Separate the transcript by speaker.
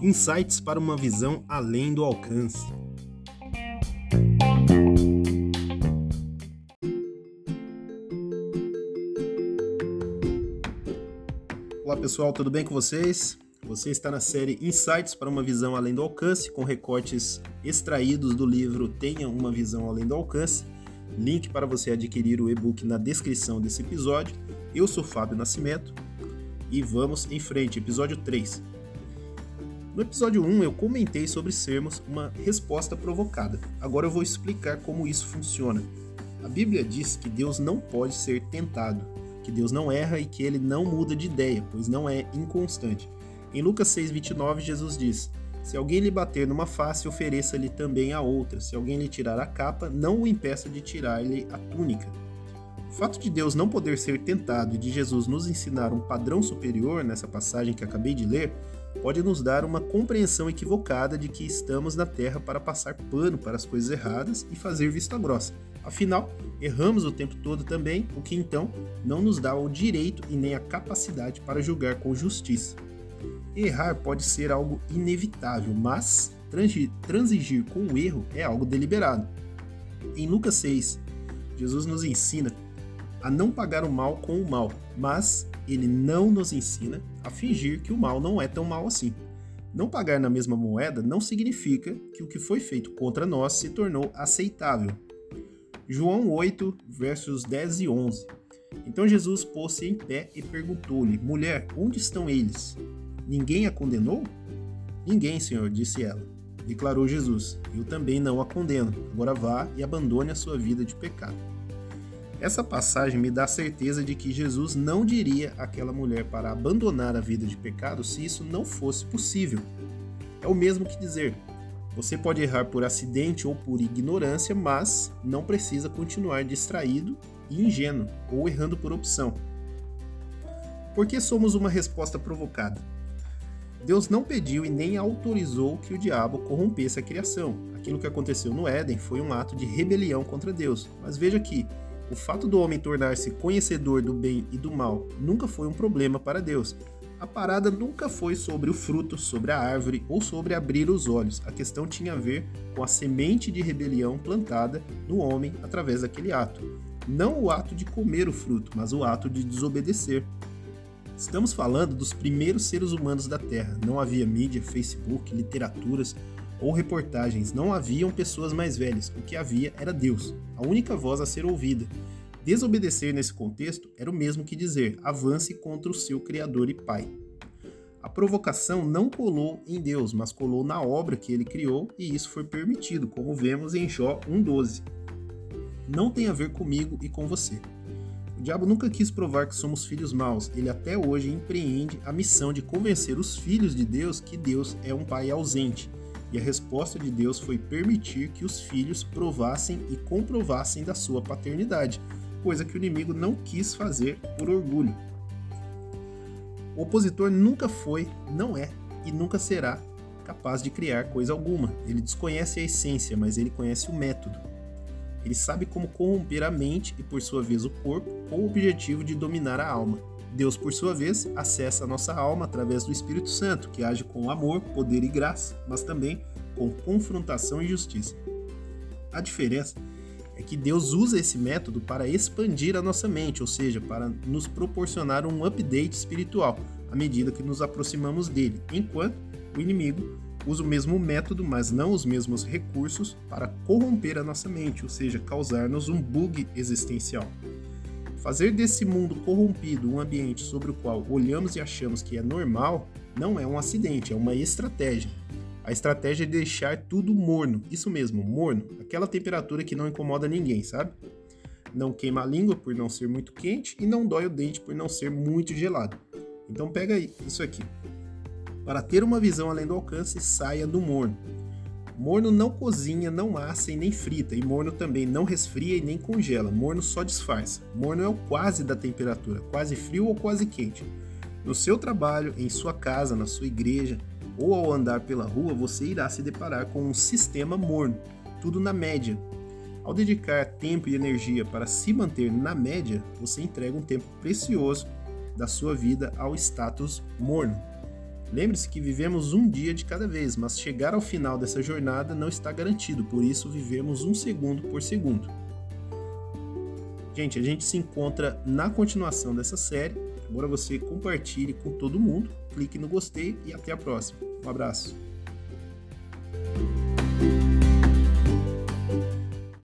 Speaker 1: Insights para uma visão além do alcance. Olá pessoal, tudo bem com vocês? Você está na série Insights para uma visão além do alcance, com recortes extraídos do livro Tenha uma visão além do alcance. Link para você adquirir o e-book na descrição desse episódio. Eu sou Fábio Nascimento e vamos em frente, episódio 3. No episódio 1 eu comentei sobre sermos uma resposta provocada. Agora eu vou explicar como isso funciona. A Bíblia diz que Deus não pode ser tentado, que Deus não erra e que ele não muda de ideia, pois não é inconstante. Em Lucas 6:29 Jesus diz: Se alguém lhe bater numa face, ofereça-lhe também a outra. Se alguém lhe tirar a capa, não o impeça de tirar-lhe a túnica. O fato de Deus não poder ser tentado e de Jesus nos ensinar um padrão superior nessa passagem que acabei de ler pode nos dar uma compreensão equivocada de que estamos na Terra para passar pano para as coisas erradas e fazer vista grossa. Afinal, erramos o tempo todo também, o que então não nos dá o direito e nem a capacidade para julgar com justiça. Errar pode ser algo inevitável, mas transigir com o erro é algo deliberado. Em Lucas 6, Jesus nos ensina a não pagar o mal com o mal, mas ele não nos ensina a fingir que o mal não é tão mal assim. Não pagar na mesma moeda não significa que o que foi feito contra nós se tornou aceitável. João 8, versos 10 e 11. Então Jesus pôs-se em pé e perguntou-lhe: Mulher, onde estão eles? Ninguém a condenou? Ninguém, Senhor, disse ela. Declarou Jesus: Eu também não a condeno. Agora vá e abandone a sua vida de pecado. Essa passagem me dá certeza de que Jesus não diria àquela mulher para abandonar a vida de pecado se isso não fosse possível. É o mesmo que dizer: você pode errar por acidente ou por ignorância, mas não precisa continuar distraído e ingênuo ou errando por opção. Por que somos uma resposta provocada? Deus não pediu e nem autorizou que o diabo corrompesse a criação. Aquilo que aconteceu no Éden foi um ato de rebelião contra Deus. Mas veja que o fato do homem tornar-se conhecedor do bem e do mal nunca foi um problema para Deus. A parada nunca foi sobre o fruto, sobre a árvore ou sobre abrir os olhos. A questão tinha a ver com a semente de rebelião plantada no homem através daquele ato. Não o ato de comer o fruto, mas o ato de desobedecer. Estamos falando dos primeiros seres humanos da Terra. Não havia mídia, Facebook, literaturas, ou reportagens não haviam pessoas mais velhas, o que havia era Deus, a única voz a ser ouvida. Desobedecer nesse contexto era o mesmo que dizer avance contra o seu Criador e Pai. A provocação não colou em Deus, mas colou na obra que ele criou, e isso foi permitido, como vemos em Jó 1,12. Não tem a ver comigo e com você. O diabo nunca quis provar que somos filhos maus, ele até hoje empreende a missão de convencer os filhos de Deus que Deus é um pai ausente e a resposta de Deus foi permitir que os filhos provassem e comprovassem da sua paternidade, coisa que o inimigo não quis fazer por orgulho. O opositor nunca foi, não é e nunca será capaz de criar coisa alguma. Ele desconhece a essência, mas ele conhece o método. Ele sabe como corromper a mente e, por sua vez, o corpo, com o objetivo de dominar a alma. Deus, por sua vez, acessa a nossa alma através do Espírito Santo, que age com amor, poder e graça, mas também com confrontação e justiça. A diferença é que Deus usa esse método para expandir a nossa mente, ou seja, para nos proporcionar um update espiritual à medida que nos aproximamos dele, enquanto o inimigo usa o mesmo método, mas não os mesmos recursos, para corromper a nossa mente, ou seja, causar-nos um bug existencial. Fazer desse mundo corrompido um ambiente sobre o qual olhamos e achamos que é normal não é um acidente, é uma estratégia. A estratégia é deixar tudo morno, isso mesmo, morno, aquela temperatura que não incomoda ninguém, sabe? Não queima a língua por não ser muito quente e não dói o dente por não ser muito gelado. Então pega aí, isso aqui. Para ter uma visão além do alcance, saia do morno. Morno não cozinha, não assa e nem frita, e morno também não resfria e nem congela. Morno só disfarça. Morno é o quase da temperatura, quase frio ou quase quente. No seu trabalho, em sua casa, na sua igreja ou ao andar pela rua, você irá se deparar com um sistema morno, tudo na média. Ao dedicar tempo e energia para se manter na média, você entrega um tempo precioso da sua vida ao status morno. Lembre-se que vivemos um dia de cada vez, mas chegar ao final dessa jornada não está garantido, por isso vivemos um segundo por segundo. Gente, a gente se encontra na continuação dessa série. Agora você compartilhe com todo mundo, clique no gostei e até a próxima. Um abraço.